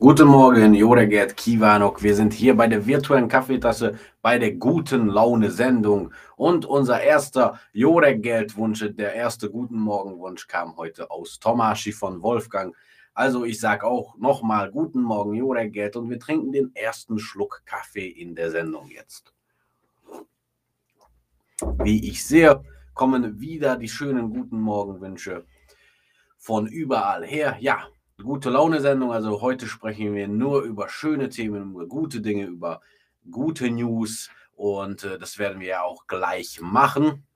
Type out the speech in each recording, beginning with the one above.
Guten Morgen, Joregert Kiwanok. Wir sind hier bei der virtuellen Kaffeetasse bei der guten Laune Sendung. Und unser erster Joregeld-Wunsch, der erste Guten Morgen-Wunsch kam heute aus Tomaschi von Wolfgang. Also ich sage auch nochmal Guten Morgen, Joregeld. Und wir trinken den ersten Schluck Kaffee in der Sendung jetzt. Wie ich sehe, kommen wieder die schönen Guten Morgen-Wünsche von überall her. Ja, gute Laune-Sendung. Also heute sprechen wir nur über schöne Themen, über gute Dinge, über gute News. Und äh, das werden wir ja auch gleich machen,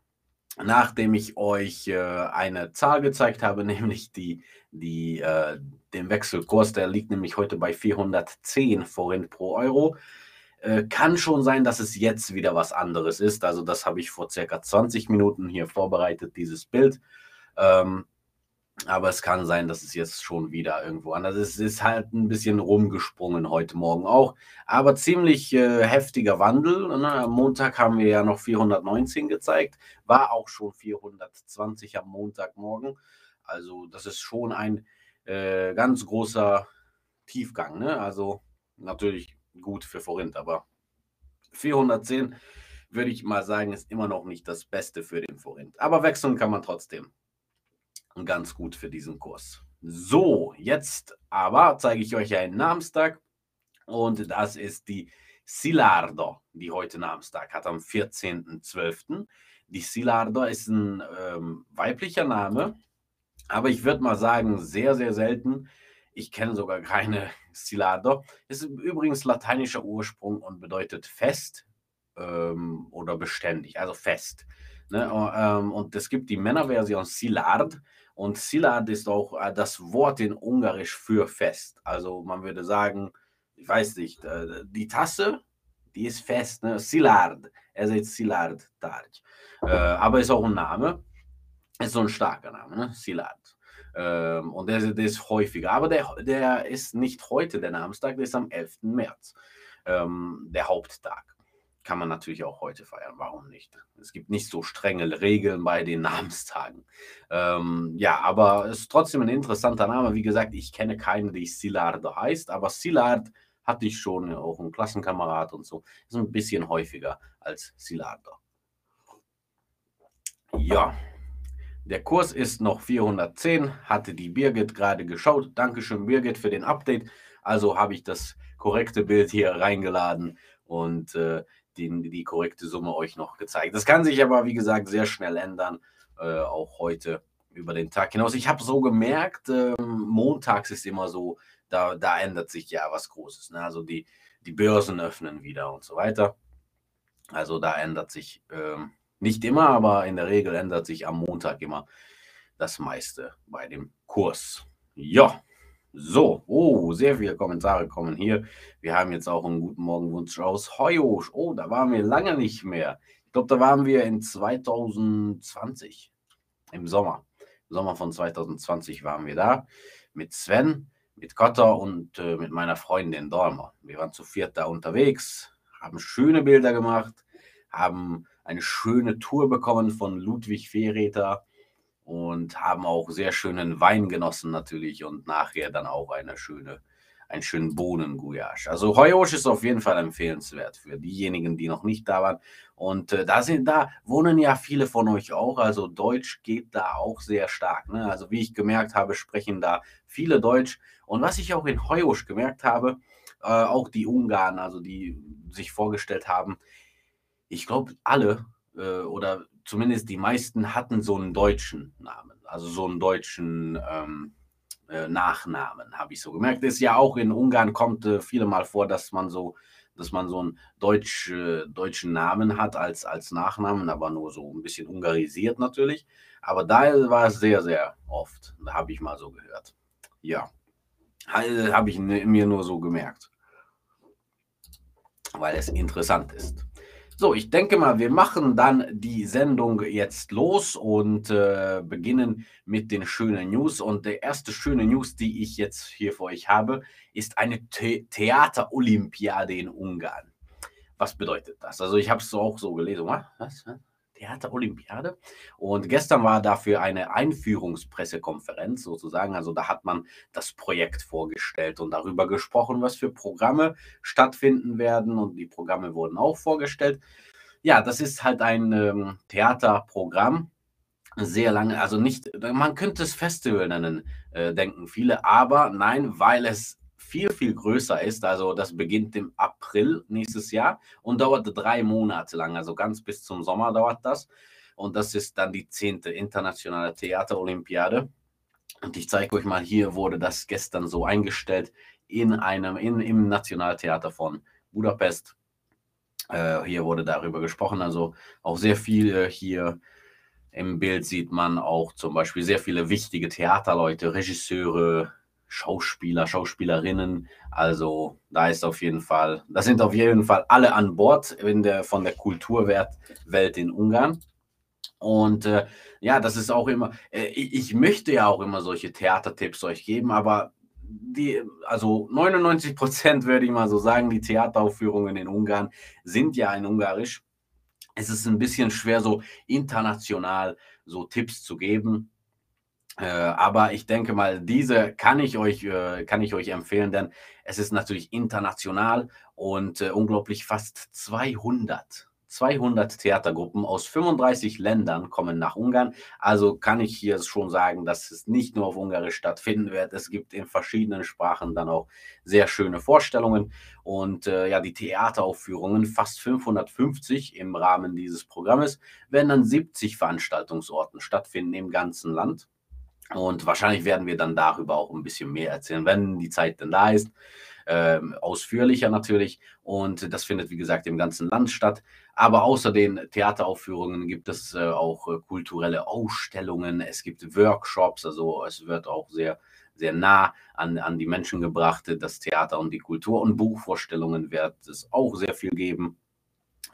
nachdem ich euch äh, eine Zahl gezeigt habe, nämlich die, die, äh, den Wechselkurs. Der liegt nämlich heute bei 410 Forint pro Euro. Äh, kann schon sein, dass es jetzt wieder was anderes ist. Also das habe ich vor circa 20 Minuten hier vorbereitet, dieses Bild. Ähm, aber es kann sein, dass es jetzt schon wieder irgendwo anders ist. Es ist halt ein bisschen rumgesprungen heute Morgen auch. Aber ziemlich äh, heftiger Wandel. Ne? Am Montag haben wir ja noch 419 gezeigt. War auch schon 420 am Montagmorgen. Also das ist schon ein äh, ganz großer Tiefgang. Ne? Also natürlich gut für Forint, aber 410 würde ich mal sagen, ist immer noch nicht das Beste für den Forint. Aber wechseln kann man trotzdem ganz gut für diesen Kurs. So, jetzt aber zeige ich euch einen Namenstag und das ist die Silardo, die heute Namenstag hat, am 14.12. Die Silardo ist ein ähm, weiblicher Name, aber ich würde mal sagen, sehr, sehr selten. Ich kenne sogar keine Silardo. Ist übrigens lateinischer Ursprung und bedeutet fest ähm, oder beständig, also fest. Ne? Ähm, und es gibt die Männerversion Silard und Szilard ist auch äh, das Wort in Ungarisch für fest. Also man würde sagen, ich weiß nicht, äh, die Tasse, die ist fest, ne? Szilard. Er sagt Szilard Tarch. Äh, aber ist auch ein Name. Ist so ein starker Name, ne? Szilard. Ähm, und der, der, ist häufiger. Aber der, der ist nicht heute der Namenstag, der ist am 11. März. Ähm, der Haupttag kann man natürlich auch heute feiern. Warum nicht? Es gibt nicht so strenge Regeln bei den Namenstagen. Ähm, ja, aber es ist trotzdem ein interessanter Name. Wie gesagt, ich kenne keinen, der Silardo heißt, aber Silard hatte ich schon, auch einen Klassenkamerad und so. Ist ein bisschen häufiger als Silardo. Ja, der Kurs ist noch 410, hatte die Birgit gerade geschaut. Dankeschön, Birgit, für den Update. Also habe ich das korrekte Bild hier reingeladen und äh, die, die korrekte Summe euch noch gezeigt. Das kann sich aber, wie gesagt, sehr schnell ändern, äh, auch heute über den Tag hinaus. Ich habe so gemerkt, äh, montags ist immer so, da, da ändert sich ja was Großes. Ne? Also die, die Börsen öffnen wieder und so weiter. Also da ändert sich äh, nicht immer, aber in der Regel ändert sich am Montag immer das meiste bei dem Kurs. Ja. So, oh, sehr viele Kommentare kommen hier. Wir haben jetzt auch einen guten Morgenwunsch aus Heuosch. Oh, da waren wir lange nicht mehr. Ich glaube, da waren wir in 2020, im Sommer. Im Sommer von 2020 waren wir da mit Sven, mit Kotter und äh, mit meiner Freundin Dormer. Wir waren zu viert da unterwegs, haben schöne Bilder gemacht, haben eine schöne Tour bekommen von Ludwig Fehreter und haben auch sehr schönen Wein genossen natürlich und nachher dann auch eine schöne, einen schönen Bohnengulasch. Also Heuosch ist auf jeden Fall empfehlenswert für diejenigen, die noch nicht da waren. Und äh, da sind, da wohnen ja viele von euch auch. Also Deutsch geht da auch sehr stark. Ne? Also wie ich gemerkt habe, sprechen da viele Deutsch. Und was ich auch in Heuosch gemerkt habe, äh, auch die Ungarn, also die sich vorgestellt haben, ich glaube alle äh, oder zumindest die meisten hatten so einen deutschen Namen, also so einen deutschen ähm, äh, Nachnamen, habe ich so gemerkt. Ist ja auch in Ungarn kommt äh, viele mal vor, dass man so, dass man so einen deutsch, äh, deutschen Namen hat als, als Nachnamen, aber nur so ein bisschen ungarisiert natürlich. Aber da war es sehr, sehr oft. Habe ich mal so gehört. Ja, habe ich mir nur so gemerkt, weil es interessant ist. So, ich denke mal, wir machen dann die Sendung jetzt los und äh, beginnen mit den schönen News. Und der erste schöne News, die ich jetzt hier für euch habe, ist eine The Theaterolympiade in Ungarn. Was bedeutet das? Also ich habe es auch so gelesen. Was? Theaterolympiade. Und gestern war dafür eine Einführungspressekonferenz sozusagen. Also da hat man das Projekt vorgestellt und darüber gesprochen, was für Programme stattfinden werden. Und die Programme wurden auch vorgestellt. Ja, das ist halt ein ähm, Theaterprogramm. Sehr lange, also nicht, man könnte es Festival nennen, äh, denken viele, aber nein, weil es viel, viel größer ist. Also das beginnt im April nächstes Jahr und dauert drei Monate lang, also ganz bis zum Sommer dauert das. Und das ist dann die zehnte internationale Theaterolympiade. Und ich zeige euch mal, hier wurde das gestern so eingestellt in einem, in, im Nationaltheater von Budapest. Äh, hier wurde darüber gesprochen, also auch sehr viel hier im Bild sieht man auch zum Beispiel sehr viele wichtige Theaterleute, Regisseure, Schauspieler, Schauspielerinnen. Also da ist auf jeden Fall, da sind auf jeden Fall alle an Bord in der, von der Kulturwelt in Ungarn. Und äh, ja, das ist auch immer, äh, ich, ich, möchte ja auch immer solche Theatertipps euch geben, aber die, also 99 Prozent würde ich mal so sagen, die Theateraufführungen in Ungarn sind ja in Ungarisch. Es ist ein bisschen schwer, so international so Tipps zu geben. Äh, aber ich denke mal, diese kann ich euch, äh, kann ich euch empfehlen, denn es ist natürlich international und äh, unglaublich fast 200. 200 Theatergruppen aus 35 Ländern kommen nach Ungarn. Also kann ich hier schon sagen, dass es nicht nur auf Ungarisch stattfinden wird. Es gibt in verschiedenen Sprachen dann auch sehr schöne Vorstellungen. Und äh, ja, die Theateraufführungen, fast 550 im Rahmen dieses Programmes, werden an 70 Veranstaltungsorten stattfinden im ganzen Land. Und wahrscheinlich werden wir dann darüber auch ein bisschen mehr erzählen, wenn die Zeit denn da ist. Ähm, ausführlicher natürlich. Und das findet, wie gesagt, im ganzen Land statt. Aber außer den Theateraufführungen gibt es äh, auch äh, kulturelle Ausstellungen. Es gibt Workshops. Also es wird auch sehr, sehr nah an, an die Menschen gebracht, das Theater und die Kultur. Und Buchvorstellungen wird es auch sehr viel geben.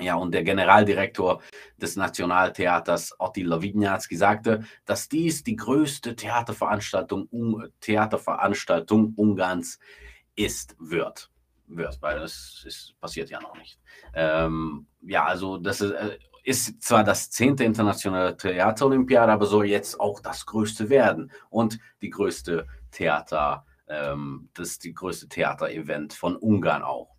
Ja, und der Generaldirektor des Nationaltheaters Attila Widnjacki sagte, dass dies die größte Theaterveranstaltung, Theaterveranstaltung Ungarns ist, wird. Wird, weil das ist, passiert ja noch nicht. Ähm, ja, also das ist, äh, ist zwar das zehnte internationale Theaterolympiade, aber soll jetzt auch das größte werden und die größte Theater, ähm, das ist die größte Theaterevent von Ungarn auch.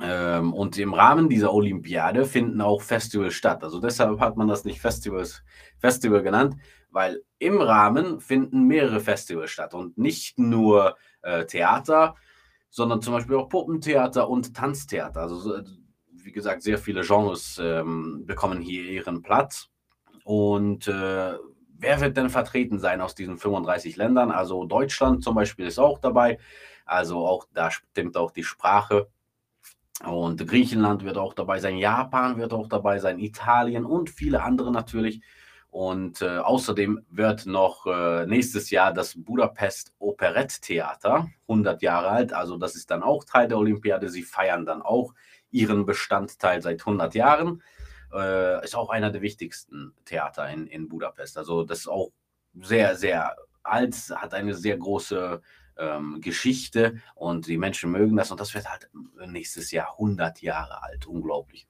Ähm, und im Rahmen dieser Olympiade finden auch Festivals statt. Also deshalb hat man das nicht Festivals, Festival genannt, weil im Rahmen finden mehrere Festivals statt und nicht nur äh, Theater, sondern zum Beispiel auch Puppentheater und Tanztheater. Also wie gesagt, sehr viele Genres ähm, bekommen hier ihren Platz. Und äh, wer wird denn vertreten sein aus diesen 35 Ländern? Also Deutschland zum Beispiel ist auch dabei. Also auch da stimmt auch die Sprache. Und Griechenland wird auch dabei sein, Japan wird auch dabei sein, Italien und viele andere natürlich. Und äh, außerdem wird noch äh, nächstes Jahr das Budapest Operetttheater 100 Jahre alt. Also das ist dann auch Teil der Olympiade. Sie feiern dann auch ihren Bestandteil seit 100 Jahren. Äh, ist auch einer der wichtigsten Theater in, in Budapest. Also das ist auch sehr, sehr alt, hat eine sehr große ähm, Geschichte und die Menschen mögen das und das wird halt nächstes Jahr 100 Jahre alt, unglaublich.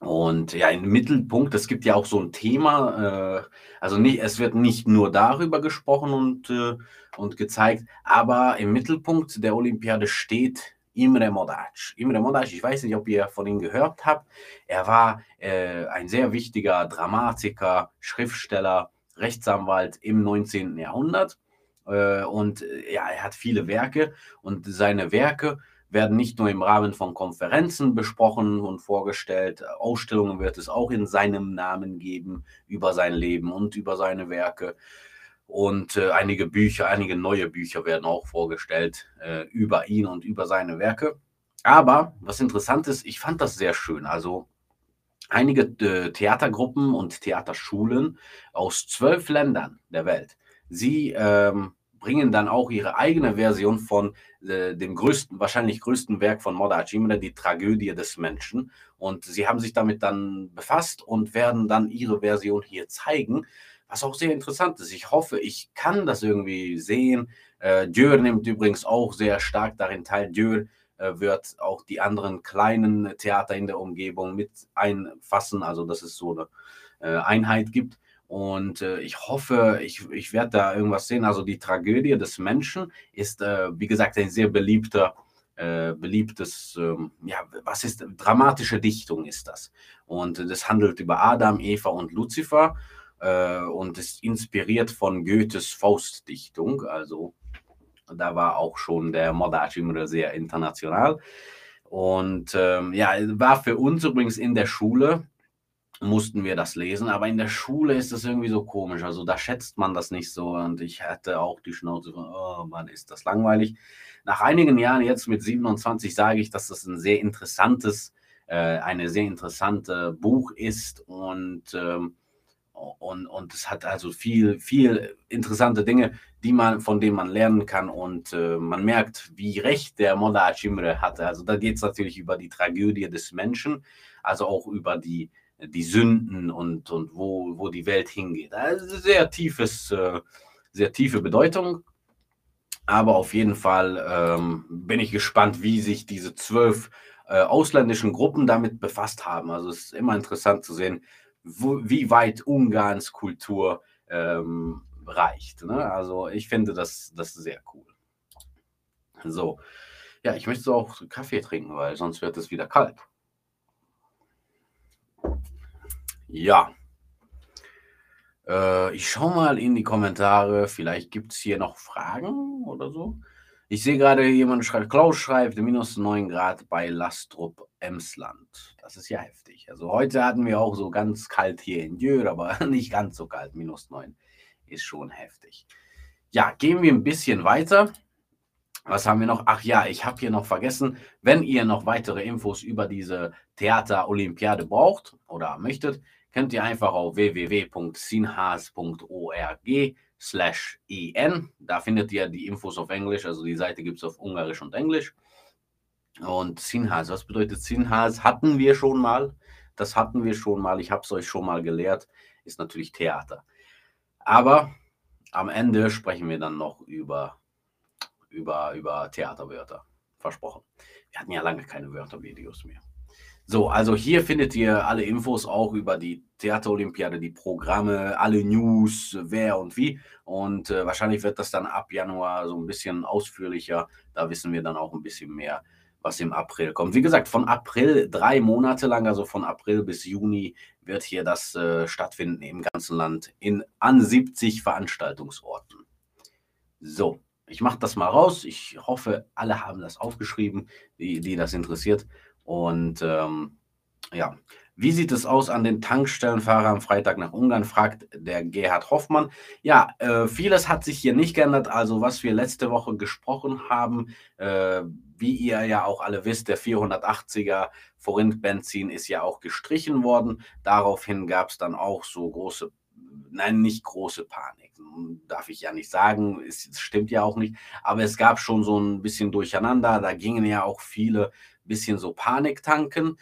Und ja, im Mittelpunkt, es gibt ja auch so ein Thema, äh, also nicht, es wird nicht nur darüber gesprochen und, äh, und gezeigt, aber im Mittelpunkt der Olympiade steht Imre Modac. Imre Modac, ich weiß nicht, ob ihr von ihm gehört habt, er war äh, ein sehr wichtiger Dramatiker, Schriftsteller, Rechtsanwalt im 19. Jahrhundert und äh, ja, er hat viele Werke und seine Werke werden nicht nur im Rahmen von Konferenzen besprochen und vorgestellt, Ausstellungen wird es auch in seinem Namen geben über sein Leben und über seine Werke. Und äh, einige Bücher, einige neue Bücher werden auch vorgestellt äh, über ihn und über seine Werke. Aber was interessant ist, ich fand das sehr schön. Also einige äh, Theatergruppen und Theaterschulen aus zwölf Ländern der Welt sie ähm, bringen dann auch ihre eigene Version von äh, dem größten, wahrscheinlich größten Werk von Moda Imre, die Tragödie des Menschen. Und sie haben sich damit dann befasst und werden dann ihre Version hier zeigen, was auch sehr interessant ist. Ich hoffe, ich kann das irgendwie sehen. Äh, Dürr nimmt übrigens auch sehr stark darin teil. Dürr äh, wird auch die anderen kleinen Theater in der Umgebung mit einfassen, also dass es so eine äh, Einheit gibt. Und äh, ich hoffe, ich, ich werde da irgendwas sehen. Also die Tragödie des Menschen ist, äh, wie gesagt, ein sehr beliebter, äh, beliebtes, ähm, ja, was ist, dramatische Dichtung ist das. Und das handelt über Adam, Eva und Luzifer äh, und ist inspiriert von Goethes Faustdichtung. Also da war auch schon der Modach immer sehr international. Und ähm, ja, war für uns übrigens in der Schule mussten wir das lesen, aber in der Schule ist das irgendwie so komisch. Also da schätzt man das nicht so und ich hatte auch die Schnauze von, oh Mann, ist das langweilig. Nach einigen Jahren, jetzt mit 27, sage ich, dass das ein sehr interessantes, äh, eine sehr interessante Buch ist und, ähm, und, und es hat also viel, viel interessante Dinge, die man, von denen man lernen kann und äh, man merkt, wie recht der Molla Chimre hatte. Also da geht es natürlich über die Tragödie des Menschen, also auch über die die Sünden und, und wo, wo die Welt hingeht. Also sehr tiefes, äh, sehr tiefe Bedeutung. Aber auf jeden Fall ähm, bin ich gespannt, wie sich diese zwölf äh, ausländischen Gruppen damit befasst haben. Also es ist immer interessant zu sehen, wo, wie weit Ungarns Kultur ähm, reicht. Ne? Also ich finde das, das sehr cool. So, ja, ich möchte auch Kaffee trinken, weil sonst wird es wieder kalt. Ja. Äh, ich schaue mal in die Kommentare. Vielleicht gibt es hier noch Fragen oder so. Ich sehe gerade, jemand schreibt, Klaus schreibt, minus 9 Grad bei Lastrup, Emsland. Das ist ja heftig. Also heute hatten wir auch so ganz kalt hier in Jür, aber nicht ganz so kalt. Minus 9 ist schon heftig. Ja, gehen wir ein bisschen weiter. Was haben wir noch? Ach ja, ich habe hier noch vergessen, wenn ihr noch weitere Infos über diese Theater-Olympiade braucht oder möchtet, könnt ihr einfach auf www.sinhas.org slash en. Da findet ihr die Infos auf Englisch, also die Seite gibt es auf Ungarisch und Englisch. Und Sinhas, was bedeutet Sinhas? Hatten wir schon mal. Das hatten wir schon mal. Ich habe es euch schon mal gelehrt. Ist natürlich Theater. Aber am Ende sprechen wir dann noch über über, über Theaterwörter. Versprochen. Wir hatten ja lange keine Wörtervideos mehr. So, also hier findet ihr alle Infos auch über die Theaterolympiade, die Programme, alle News, wer und wie. Und äh, wahrscheinlich wird das dann ab Januar so ein bisschen ausführlicher. Da wissen wir dann auch ein bisschen mehr, was im April kommt. Wie gesagt, von April drei Monate lang, also von April bis Juni, wird hier das äh, stattfinden im ganzen Land in an 70 Veranstaltungsorten. So, ich mache das mal raus. Ich hoffe, alle haben das aufgeschrieben, die, die das interessiert. Und ähm, ja, wie sieht es aus an den Tankstellenfahrer am Freitag nach Ungarn? fragt der Gerhard Hoffmann. Ja, äh, vieles hat sich hier nicht geändert. Also was wir letzte Woche gesprochen haben, äh, wie ihr ja auch alle wisst, der 480er Forint Benzin ist ja auch gestrichen worden. Daraufhin gab es dann auch so große nein, nicht große Panik, darf ich ja nicht sagen, es stimmt ja auch nicht, aber es gab schon so ein bisschen Durcheinander, da gingen ja auch viele bisschen so Panik tanken.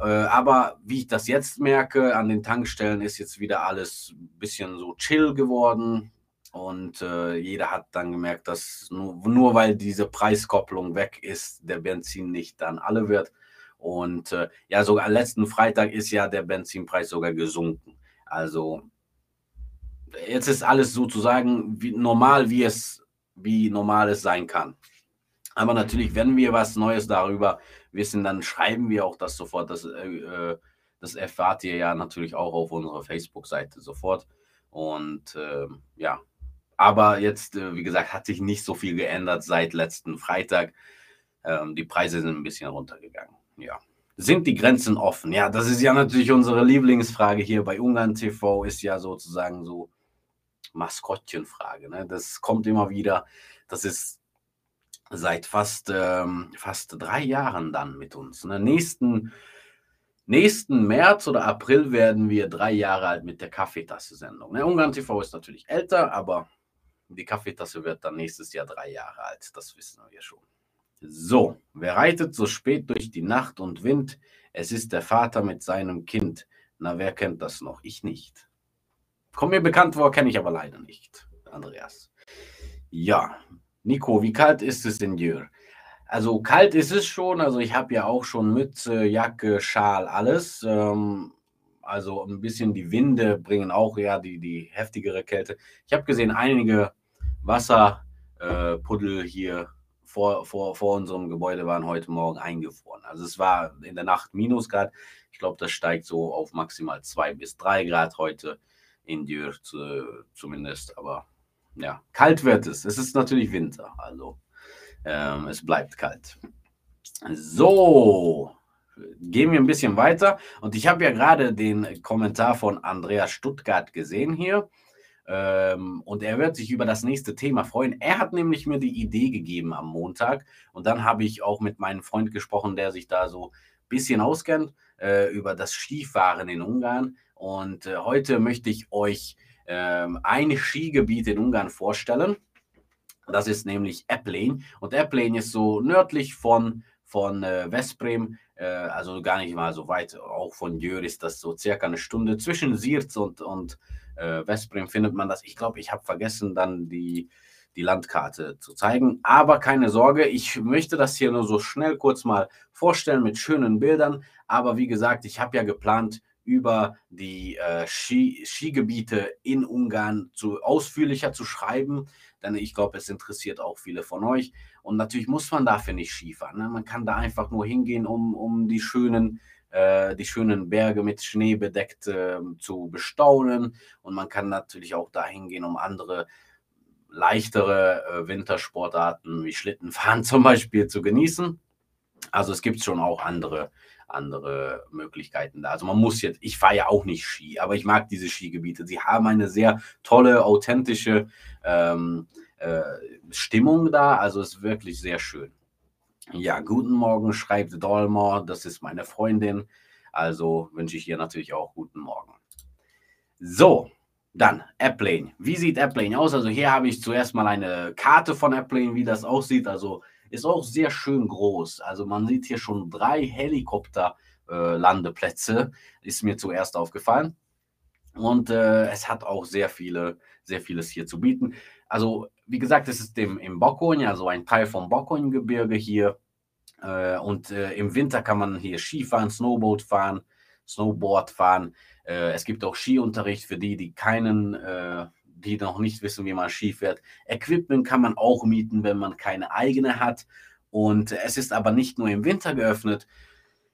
Äh, aber wie ich das jetzt merke, an den Tankstellen ist jetzt wieder alles ein bisschen so chill geworden. Und äh, jeder hat dann gemerkt, dass nur, nur, weil diese Preiskopplung weg ist, der Benzin nicht dann alle wird. Und äh, ja, sogar letzten Freitag ist ja der Benzinpreis sogar gesunken. Also jetzt ist alles sozusagen wie normal, wie es, wie normal es sein kann. Aber natürlich, wenn wir was Neues darüber wissen, dann schreiben wir auch das sofort. Das, äh, äh das erfahrt ihr ja natürlich auch auf unserer Facebook-Seite sofort. Und äh, ja, aber jetzt, äh, wie gesagt, hat sich nicht so viel geändert seit letzten Freitag. Ähm, die Preise sind ein bisschen runtergegangen. Ja. Sind die Grenzen offen? Ja, das ist ja natürlich unsere Lieblingsfrage hier bei Ungarn TV, ist ja sozusagen so Maskottchenfrage. Ne? Das kommt immer wieder. Das ist seit fast, ähm, fast drei Jahren dann mit uns. Ne? Nächsten, nächsten März oder April werden wir drei Jahre alt mit der Kaffeetasse-Sendung. Ne? Ungarn TV ist natürlich älter, aber die Kaffeetasse wird dann nächstes Jahr drei Jahre alt. Das wissen wir schon. So, wer reitet so spät durch die Nacht und Wind? Es ist der Vater mit seinem Kind. Na, wer kennt das noch? Ich nicht. Kommt mir bekannt vor, kenne ich aber leider nicht. Andreas. Ja, Nico, wie kalt ist es in Jür? Also kalt ist es schon. Also ich habe ja auch schon Mütze, Jacke, Schal, alles. Ähm, also ein bisschen die Winde bringen auch ja die, die heftigere Kälte. Ich habe gesehen, einige Wasserpuddel äh, hier vor, vor, vor unserem Gebäude waren heute Morgen eingefroren. Also es war in der Nacht Minusgrad. Ich glaube, das steigt so auf maximal zwei bis drei Grad heute in Dürr zu, zumindest. Aber ja, kalt wird es. Es ist natürlich Winter, also ähm, es bleibt kalt. So, gehen wir ein bisschen weiter. Und ich habe ja gerade den Kommentar von Andreas Stuttgart gesehen hier. Ähm, und er wird sich über das nächste Thema freuen. Er hat nämlich mir die Idee gegeben am Montag. Und dann habe ich auch mit meinem Freund gesprochen, der sich da so ein bisschen auskennt, äh, über das Skifahren in Ungarn. Und äh, heute möchte ich euch äh, ein Skigebiet in Ungarn vorstellen. Das ist nämlich Eplane. Und Eplane ist so nördlich von, von äh, Veszprem, äh, also gar nicht mal so weit. Auch von Jör ist das so circa eine Stunde. Zwischen Sirz und, und äh, Veszprem findet man das. Ich glaube, ich habe vergessen, dann die, die Landkarte zu zeigen. Aber keine Sorge, ich möchte das hier nur so schnell kurz mal vorstellen mit schönen Bildern. Aber wie gesagt, ich habe ja geplant, über die äh, Ski, Skigebiete in Ungarn zu ausführlicher zu schreiben, denn ich glaube, es interessiert auch viele von euch. Und natürlich muss man dafür nicht Skifahren. Ne? Man kann da einfach nur hingehen, um, um die schönen äh, die schönen Berge mit Schnee bedeckt äh, zu bestaunen. Und man kann natürlich auch dahin gehen, um andere leichtere äh, Wintersportarten wie Schlittenfahren zum Beispiel zu genießen. Also es gibt schon auch andere andere Möglichkeiten da. Also man muss jetzt, ich fahre ja auch nicht Ski, aber ich mag diese Skigebiete. Sie haben eine sehr tolle, authentische ähm, äh, Stimmung da. Also es ist wirklich sehr schön. Ja, guten Morgen, schreibt Dolmor, das ist meine Freundin. Also wünsche ich ihr natürlich auch guten Morgen. So, dann Applane. Wie sieht Applane aus? Also hier habe ich zuerst mal eine Karte von Applane, wie das aussieht. Also ist auch sehr schön groß. Also man sieht hier schon drei Helikopterlandeplätze, äh, ist mir zuerst aufgefallen. Und äh, es hat auch sehr viele, sehr vieles hier zu bieten. Also, wie gesagt, es ist im, im Bockon, also ein Teil vom Bockon-Gebirge hier. Äh, und äh, im Winter kann man hier Skifahren, Snowboard fahren, Snowboard fahren. Äh, es gibt auch Skiunterricht für die, die keinen äh, die noch nicht wissen, wie man Ski fährt. Equipment kann man auch mieten, wenn man keine eigene hat. Und es ist aber nicht nur im Winter geöffnet.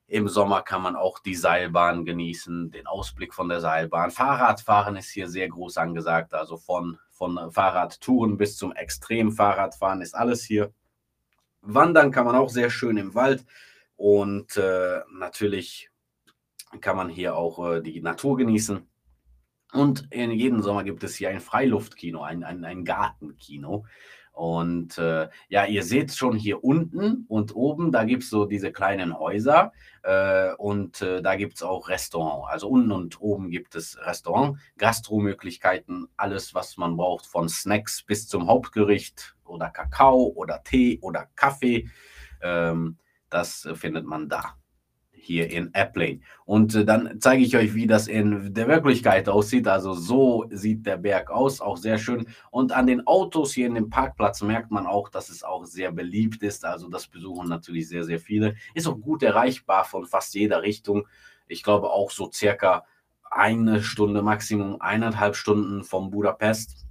Im Sommer kann man auch die Seilbahn genießen, den Ausblick von der Seilbahn. Fahrradfahren ist hier sehr groß angesagt, also von, von Fahrradtouren bis zum Extremfahrradfahren ist alles hier. Wandern kann man auch sehr schön im Wald und äh, natürlich kann man hier auch äh, die Natur genießen. Und in jedem Sommer gibt es hier ein Freiluftkino, ein, ein, ein Gartenkino. Und äh, ja, ihr seht schon hier unten und oben, da gibt es so diese kleinen Häuser äh, und äh, da gibt es auch Restaurant. Also unten und oben gibt es Restaurant, Gastromöglichkeiten, alles, was man braucht, von Snacks bis zum Hauptgericht oder Kakao oder Tee oder Kaffee. Ähm, das findet man da hier in Applane. Und äh, dann zeige ich euch, wie das in der Wirklichkeit aussieht. Also so sieht der Berg aus, auch sehr schön. Und an den Autos hier in dem Parkplatz merkt man auch, dass es auch sehr beliebt ist. Also das besuchen natürlich sehr, sehr viele. Ist auch gut erreichbar von fast jeder Richtung. Ich glaube auch so circa eine Stunde, Maximum eineinhalb Stunden vom Budapest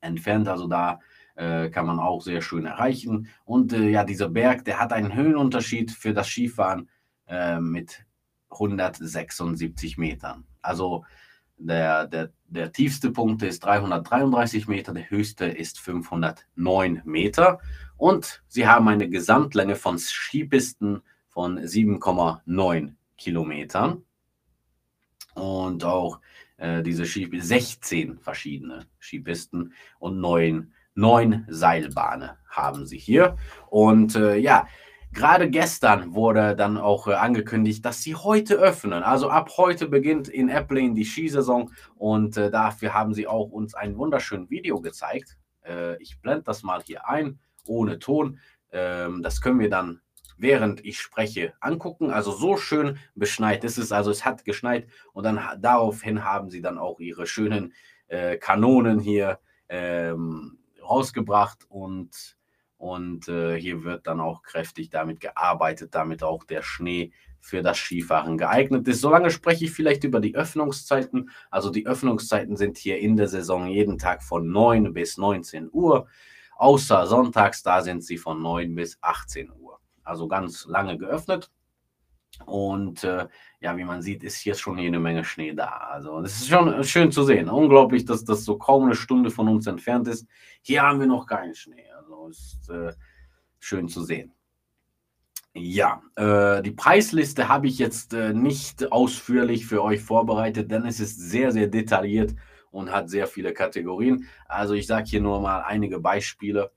entfernt. Also da äh, kann man auch sehr schön erreichen. Und äh, ja, dieser Berg, der hat einen Höhenunterschied für das Skifahren äh, mit 176 Metern. Also der, der, der tiefste Punkt ist 333 Meter, der höchste ist 509 Meter. Und sie haben eine Gesamtlänge von Skipisten von 7,9 Kilometern. Und auch äh, diese Skipisten, 16 verschiedene Skipisten und neun, neun Seilbahnen haben sie hier. Und äh, ja, Gerade gestern wurde dann auch äh, angekündigt, dass sie heute öffnen. Also ab heute beginnt in Applin die Skisaison und äh, dafür haben sie auch uns ein wunderschönes Video gezeigt. Äh, ich blende das mal hier ein, ohne Ton. Ähm, das können wir dann, während ich spreche, angucken. Also so schön beschneit ist es. Also es hat geschneit und dann daraufhin haben sie dann auch ihre schönen Kanonen hier ähm, rausgebracht und Und äh, hier wird dann auch kräftig damit gearbeitet, damit auch der Schnee für das Skifahren geeignet ist. Solange spreche ich vielleicht über die Öffnungszeiten. Also die Öffnungszeiten sind hier in der Saison jeden Tag von 9 bis 19 Uhr. Außer sonntags, da sind sie von 9 bis 18 Uhr. Also ganz lange geöffnet. Und äh, ja, wie man sieht, ist hier schon jede Menge Schnee da. Also es ist schon schön zu sehen. Unglaublich, dass das so kaum eine Stunde von uns entfernt ist. Hier haben wir noch keinen Schnee. Ist äh, schön zu sehen. Ja, äh, die Preisliste habe ich jetzt äh, nicht ausführlich für euch vorbereitet, denn es ist sehr, sehr detailliert und hat sehr viele Kategorien. Also ich sage hier nur mal einige Beispiele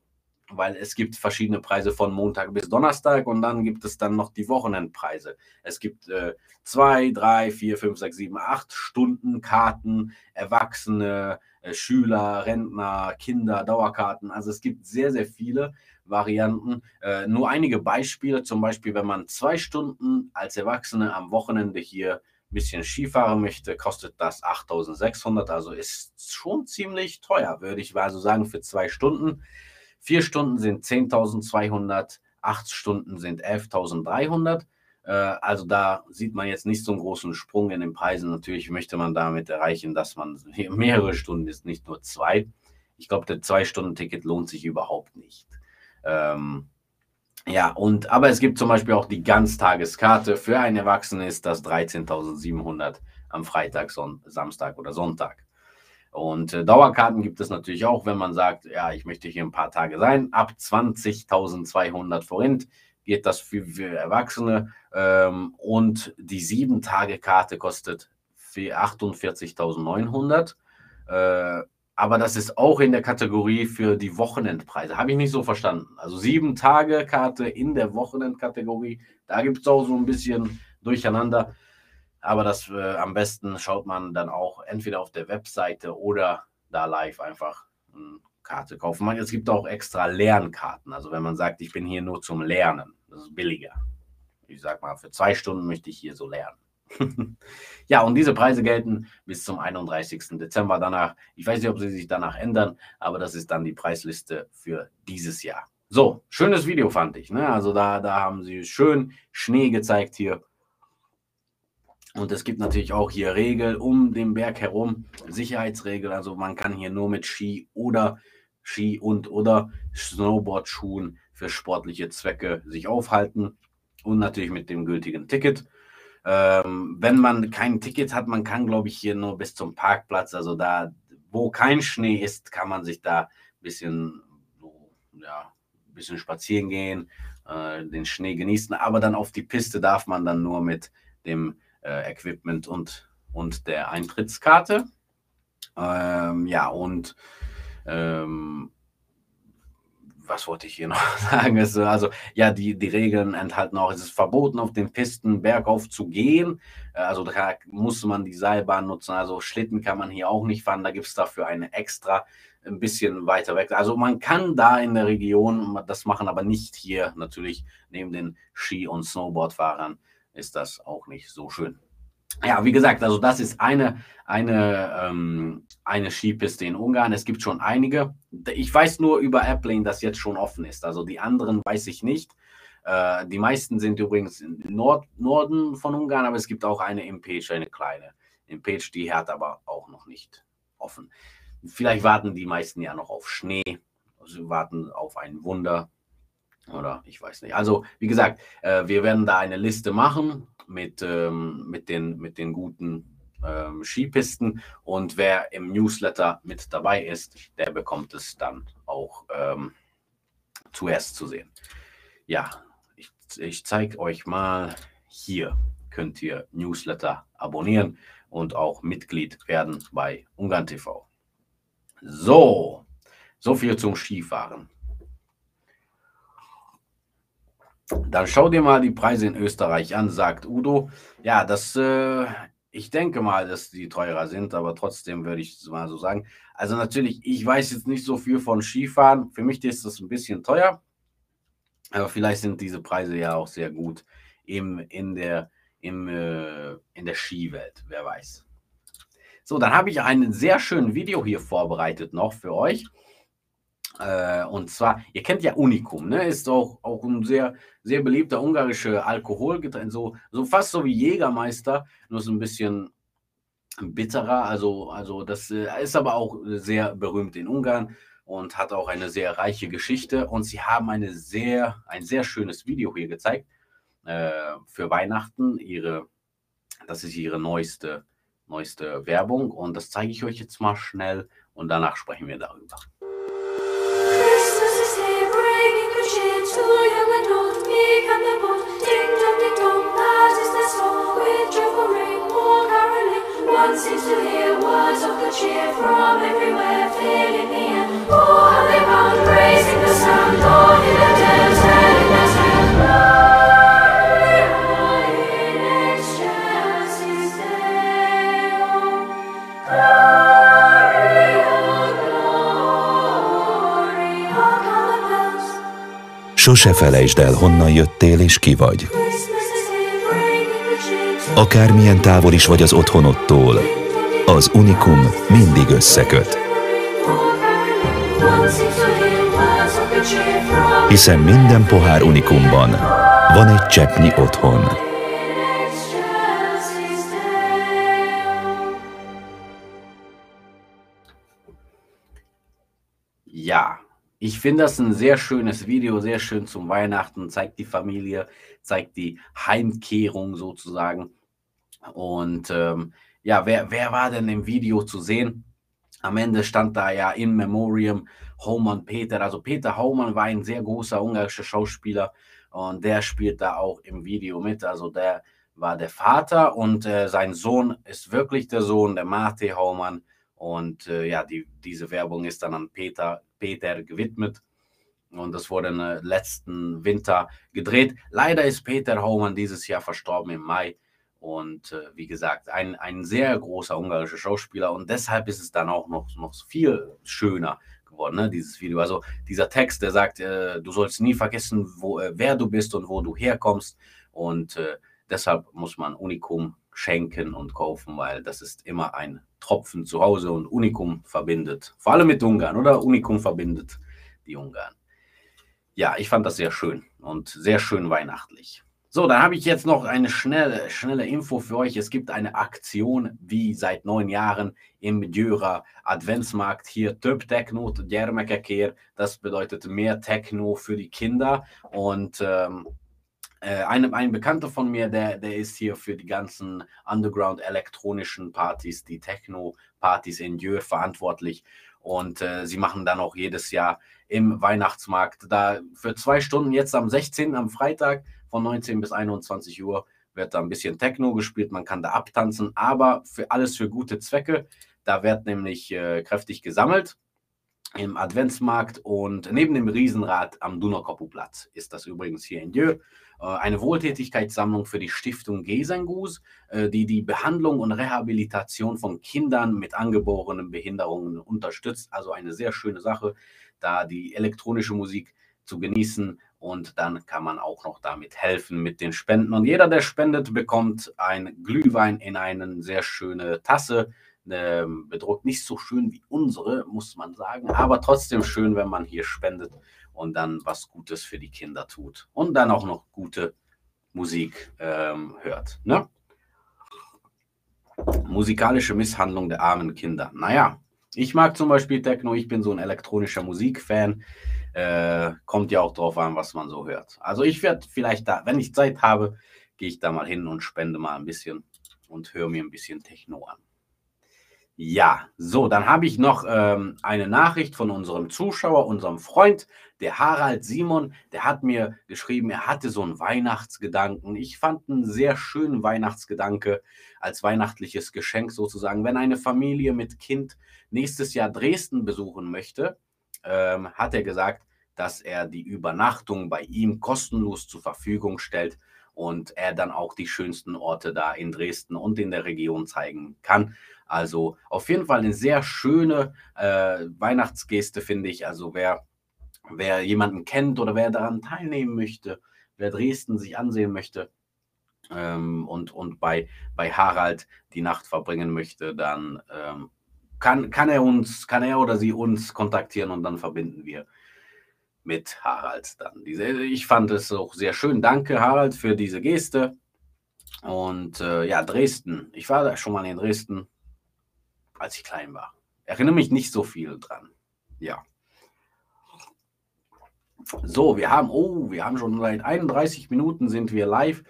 weil es gibt verschiedene Preise von Montag bis Donnerstag und dann gibt es dann noch die Wochenendpreise. Es gibt äh, zwei, drei, vier, fünf, sechs, sieben, acht Stunden Karten, Erwachsene, Schüler, Rentner, Kinder, Dauerkarten. Also es gibt sehr, sehr viele Varianten. Äh, nur einige Beispiele, zum Beispiel, wenn man zwei Stunden als Erwachsene am Wochenende hier ein bisschen Skifahren möchte, kostet das 8600. Also ist schon ziemlich teuer, würde ich also sagen, für zwei Stunden. Vier Stunden sind 10.200, acht Stunden sind 11.300. Äh, also da sieht man jetzt nicht so einen großen Sprung in den Preisen. Natürlich möchte man damit erreichen, dass man mehrere Stunden ist, nicht nur zwei. Ich glaube, der Zwei-Stunden-Ticket lohnt sich überhaupt nicht. Ähm, ja, und aber es gibt zum Beispiel auch die Ganztageskarte. Für einen Erwachsenen ist das 13.700 am Freitag, Son Samstag oder Sonntag. Und äh, Dauerkarten gibt es natürlich auch, wenn man sagt, ja, ich möchte hier ein paar Tage sein. Ab 20.200 Forint geht das für, für Erwachsene. Ähm, und die 7-Tage-Karte kostet 48.900. Äh, aber das ist auch in der Kategorie für die Wochenendpreise. Habe ich nicht so verstanden. Also 7-Tage-Karte in der Wochenendkategorie. Da gibt es auch so ein bisschen Durcheinander. Aber das äh, am besten schaut man dann auch entweder auf der Webseite oder da live einfach Karte kaufen. Es gibt auch extra Lernkarten. Also wenn man sagt, ich bin hier nur zum Lernen, das ist billiger. Ich sag mal, für zwei Stunden möchte ich hier so lernen. ja, und diese Preise gelten bis zum 31. Dezember danach. Ich weiß nicht, ob sie sich danach ändern, aber das ist dann die Preisliste für dieses Jahr. So, schönes Video fand ich. Ne? Also da, da haben sie schön Schnee gezeigt hier. Und es gibt natürlich auch hier Regeln um den Berg herum, Sicherheitsregeln. Also man kann hier nur mit Ski oder Ski und oder Snowboard-Schuhen für sportliche Zwecke sich aufhalten und natürlich mit dem gültigen Ticket. Ähm, wenn man kein Ticket hat, man kann, glaube ich, hier nur bis zum Parkplatz. Also da, wo kein Schnee ist, kann man sich da ein bisschen, ja, ein bisschen spazieren gehen, äh, den Schnee genießen. Aber dann auf die Piste darf man dann nur mit dem äh, Equipment und, und der Eintrittskarte. Ähm, ja, und ähm, was wollte ich hier noch sagen? Es, also, ja, die, die Regeln enthalten auch, es ist verboten, auf den Pisten bergauf zu gehen. Äh, also da muss man die Seilbahn nutzen. Also Schlitten kann man hier auch nicht fahren. Da gibt es dafür eine extra ein bisschen weiter weg. Also man kann da in der Region das machen, aber nicht hier natürlich neben den Ski- und Snowboardfahrern ist das auch nicht so schön. Ja, wie gesagt, also das ist eine, eine, ähm, eine Skipiste in Ungarn. Es gibt schon einige. Ich weiß nur über Airplane, das jetzt schon offen ist. Also die anderen weiß ich nicht. Äh, die meisten sind übrigens im Nord Norden von Ungarn, aber es gibt auch eine im Page, eine kleine. Im Page, die hat aber auch noch nicht offen. Vielleicht warten die meisten ja noch auf Schnee. Sie warten auf ein Wunder. Oder ich weiß nicht. Also, wie gesagt, äh, wir werden da eine Liste machen mit, ähm, mit, den, mit den guten ähm, Skipisten. Und wer im Newsletter mit dabei ist, der bekommt es dann auch ähm, zuerst zu sehen. Ja, ich, ich zeige euch mal hier könnt ihr Newsletter abonnieren und auch Mitglied werden bei Ungarn TV. So, so viel zum Skifahren. Dann schau dir mal die Preise in Österreich an, sagt Udo. Ja, das, äh, ich denke mal, dass die teurer sind, aber trotzdem würde ich es mal so sagen. Also natürlich, ich weiß jetzt nicht so viel von Skifahren. Für mich ist das ein bisschen teuer, aber vielleicht sind diese Preise ja auch sehr gut im, in, der, im, äh, in der Skiwelt, wer weiß. So, dann habe ich einen sehr schönen Video hier vorbereitet noch für euch. Äh, und zwar, ihr kennt ja Unicum, ne? Ist auch, auch ein sehr, sehr beliebter ungarischer Alkoholgetränk, so, so fast so wie Jägermeister, nur so ein bisschen bitterer. Also, also das äh, ist aber auch sehr berühmt in Ungarn und hat auch eine sehr reiche Geschichte. Und sie haben eine sehr, ein sehr schönes Video hier gezeigt äh, für Weihnachten. Ihre, das ist ihre neueste, neueste Werbung und das zeige ich euch jetzt mal schnell und danach sprechen wir darüber. One seems to hear words of good cheer from everywhere, filling the air. Oh, how they bound, raising the sound, Lord in the dance, telling us. Sose felejtsd el, honnan jöttél és ki vagy. Akármilyen távol is vagy az otthonodtól, az Unikum mindig összeköt. Hiszen minden pohár Unikumban van egy cseppnyi otthon. Ja, ich finde das ein sehr schönes Video, sehr schön zum Weihnachten, zeigt die Familie, zeigt die Heimkehrung sozusagen. Und ähm, ja, wer, wer war denn im Video zu sehen? Am Ende stand da ja in Memoriam Homan Peter. Also Peter Haumann war ein sehr großer ungarischer Schauspieler und der spielt da auch im Video mit. Also der war der Vater und äh, sein Sohn ist wirklich der Sohn, der Mate Haumann. Und äh, ja, die, diese Werbung ist dann an Peter, Peter gewidmet. Und das wurde äh, letzten Winter gedreht. Leider ist Peter Haumann dieses Jahr verstorben im Mai. Und äh, wie gesagt, ein, ein sehr großer ungarischer Schauspieler. Und deshalb ist es dann auch noch, noch viel schöner geworden, ne, dieses Video. Also dieser Text, der sagt, äh, du sollst nie vergessen, wo, äh, wer du bist und wo du herkommst. Und äh, deshalb muss man Unikum schenken und kaufen, weil das ist immer ein Tropfen zu Hause und Unikum verbindet. Vor allem mit Ungarn, oder? Unikum verbindet die Ungarn. Ja, ich fand das sehr schön und sehr schön weihnachtlich. So, dann habe ich jetzt noch eine schnelle, schnelle Info für euch. Es gibt eine Aktion wie seit neun Jahren im Djöra Adventsmarkt hier Több Techno Gyermekekért. Das bedeutet mehr Techno für die Kinder. Und ähm, äh, ein, ein Bekannter von mir, der, der ist hier für die ganzen Underground-elektronischen Partys, die Techno-Partys in Djör verantwortlich. Und äh, sie machen dann auch jedes Jahr im Weihnachtsmarkt da für zwei Stunden, jetzt am 16. am Freitag von 19 bis 21 Uhr, wird da ein bisschen Techno gespielt. Man kann da abtanzen, aber für alles für gute Zwecke. Da wird nämlich äh, kräftig gesammelt im Adventsmarkt und neben dem Riesenrad am Dunakopuplatz ist das übrigens hier in Dieu. Äh, eine Wohltätigkeitssammlung für die Stiftung Gesengus, äh, die die Behandlung und Rehabilitation von Kindern mit angeborenen Behinderungen unterstützt. Also eine sehr schöne Sache, da die elektronische Musik zu genießen und dann kann man auch noch damit helfen mit den Spenden. Und jeder, der spendet, bekommt ein Glühwein in eine sehr schöne Tasse ähm, bedruckt. Nicht so schön wie unsere, muss man sagen, aber trotzdem schön, wenn man hier spendet und dann was Gutes für die Kinder tut und dann auch noch gute Musik ähm, hört. Ne? Musikalische Misshandlung der armen Kinder. Naja, ich mag zum Beispiel Techno, ich bin so ein elektronischer Musikfan. Äh, kommt ja auch drauf an, was man so hört. Also ich werde vielleicht da, wenn ich Zeit habe, gehe ich da mal hin und spende mal ein bisschen und höre mir ein bisschen Techno an. Ja, so, dann habe ich noch ähm, eine Nachricht von unserem Zuschauer, unserem Freund, der Harald Simon. Der hat mir geschrieben, er hatte so einen Weihnachtsgedanken. Ich fand einen sehr schönen Weihnachtsgedanke als weihnachtliches Geschenk sozusagen. Wenn eine Familie mit Kind nächstes Jahr Dresden besuchen möchte, ähm, hat er gesagt, dass er die Übernachtung bei ihm kostenlos zur Verfügung stellt und er dann auch die schönsten Orte da in Dresden und in der Region zeigen kann. Also auf jeden Fall eine sehr schöne äh, Weihnachtsgeste, finde ich. Also wer, wer jemanden kennt oder wer daran teilnehmen möchte, wer Dresden sich ansehen möchte ähm, und, und bei, bei Harald die Nacht verbringen möchte, dann ähm, kann, kann er uns, kann er oder sie uns kontaktieren und dann verbinden wir mit Harald dann. Diese, ich fand es auch sehr schön. Danke, Harald, für diese Geste. Und äh, ja, Dresden. Ich war da schon mal in Dresden, als ich klein war. Erinnere mich nicht so viel dran. Ja. So, wir haben, oh, wir haben schon seit 31 Minuten sind wir live.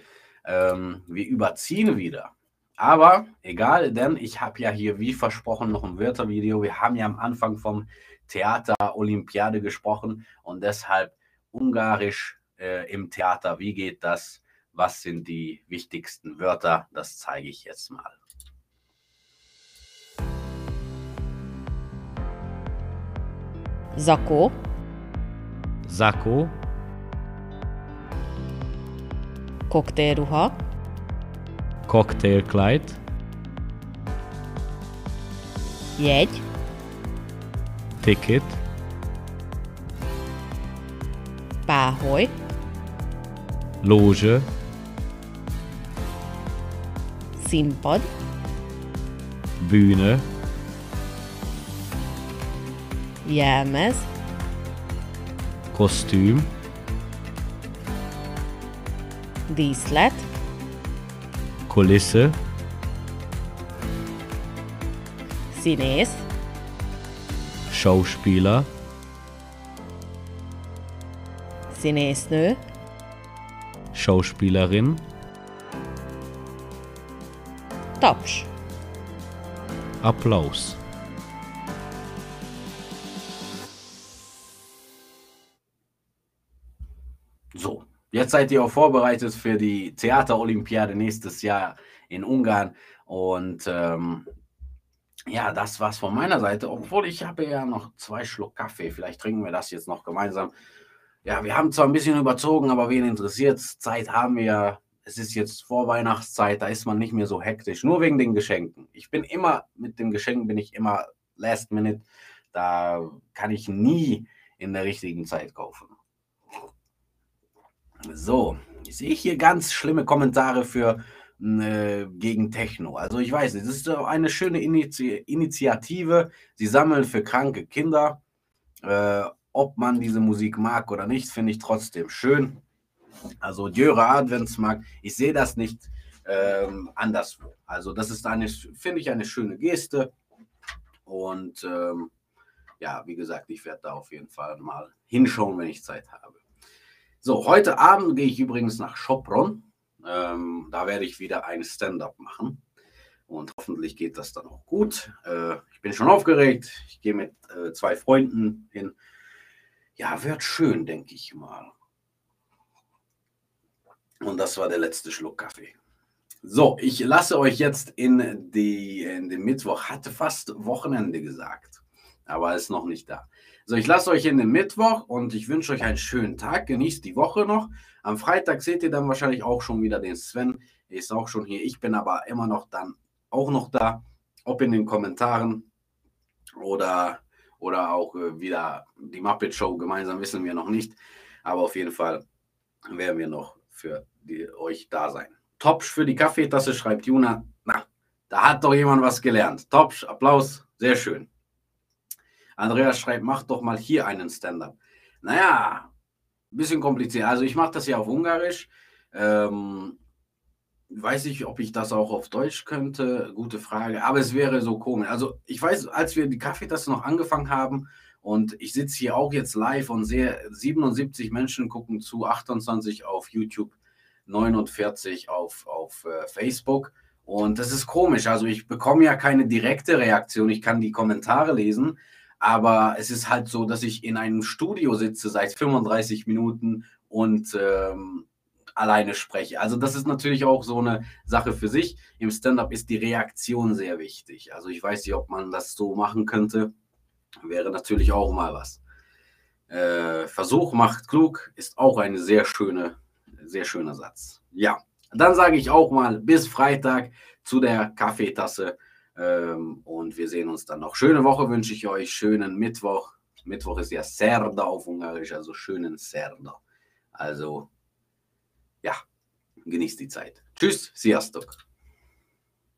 Ähm, wir überziehen wieder. Aber egal, denn ich habe ja hier wie versprochen noch ein Wörtervideo. Wir haben ja am Anfang vom Theater Olympiade gesprochen und deshalb Ungarisch äh, im Theater. Wie geht das? Was sind die wichtigsten Wörter? Das zeige ich jetzt mal. Sakko. Sakko. Cocktail Clyde. Jegy. Ticket. Páholy. Lózsa. Színpad. bűne, Jelmez. kostüm, Díszlet. Kulisse. Színész. Schauspieler. Színésznő. Schauspielerin. Taps. Applaus. Jetzt seid ihr auch vorbereitet für die Theaterolympiade nächstes Jahr in Ungarn. Und ähm, ja, das war's von meiner Seite. Obwohl ich habe ja noch zwei Schluck Kaffee. Vielleicht trinken wir das jetzt noch gemeinsam. Ja, wir haben zwar ein bisschen überzogen, aber wen interessiert Zeit haben wir. Es ist jetzt Vorweihnachtszeit, da ist man nicht mehr so hektisch. Nur wegen den Geschenken. Ich bin immer, mit den Geschenken bin ich immer last minute. Da kann ich nie in der richtigen Zeit kaufen. So, ich sehe hier ganz schlimme Kommentare für äh, gegen Techno. Also ich weiß nicht, das ist eine schöne Initi Initiative. Sie sammeln für kranke Kinder. Äh, ob man diese Musik mag oder nicht, finde ich trotzdem schön. Also Jöre Adventsmarkt, ich sehe das nicht ähm, anderswo. Also das ist eine, finde ich, eine schöne Geste. Und ähm, ja, wie gesagt, ich werde da auf jeden Fall mal hinschauen, wenn ich Zeit habe. So, heute Abend gehe ich übrigens nach Schopron. Ähm, da werde ich wieder ein Stand-up machen. Und hoffentlich geht das dann auch gut. Äh, ich bin schon aufgeregt. Ich gehe mit äh, zwei Freunden hin. Ja, wird schön, denke ich mal. Und das war der letzte Schluck Kaffee. So, ich lasse euch jetzt in, die, in den Mittwoch. Hatte fast Wochenende gesagt, aber ist noch nicht da. So, ich lasse euch in den Mittwoch und ich wünsche euch einen schönen Tag. Genießt die Woche noch. Am Freitag seht ihr dann wahrscheinlich auch schon wieder den Sven. Er ist auch schon hier. Ich bin aber immer noch dann auch noch da. Ob in den Kommentaren oder, oder auch äh, wieder die Muppet Show gemeinsam, wissen wir noch nicht. Aber auf jeden Fall werden wir noch für die, euch da sein. Topsch für die Kaffeetasse, schreibt Juna. Na, da hat doch jemand was gelernt. Topsch, Applaus, sehr schön. Andreas schreibt, mach doch mal hier einen Stand-up. Naja, ein bisschen kompliziert. Also ich mache das ja auf Ungarisch. Ähm, weiß ich, ob ich das auch auf Deutsch könnte. Gute Frage. Aber es wäre so komisch. Also ich weiß, als wir die Kaffeetasse noch angefangen haben und ich sitze hier auch jetzt live und sehe 77 Menschen gucken zu, 28 auf YouTube, 49 auf, auf äh, Facebook. Und das ist komisch. Also ich bekomme ja keine direkte Reaktion. Ich kann die Kommentare lesen, aber es ist halt so, dass ich in einem Studio sitze seit 35 Minuten und ähm, alleine spreche. Also das ist natürlich auch so eine Sache für sich. Im Stand-up ist die Reaktion sehr wichtig. Also ich weiß nicht, ob man das so machen könnte. Wäre natürlich auch mal was. Äh, Versuch macht klug ist auch ein sehr schöne, sehr schöner Satz. Ja, dann sage ich auch mal bis Freitag zu der Kaffeetasse. Ähm, und wir sehen uns dann noch. Schöne Woche wünsche ich euch. Schönen Mittwoch. Mittwoch ist ja Serda auf Ungarisch, also schönen Serda. Also, ja, genießt die Zeit. Tschüss, sziasztok!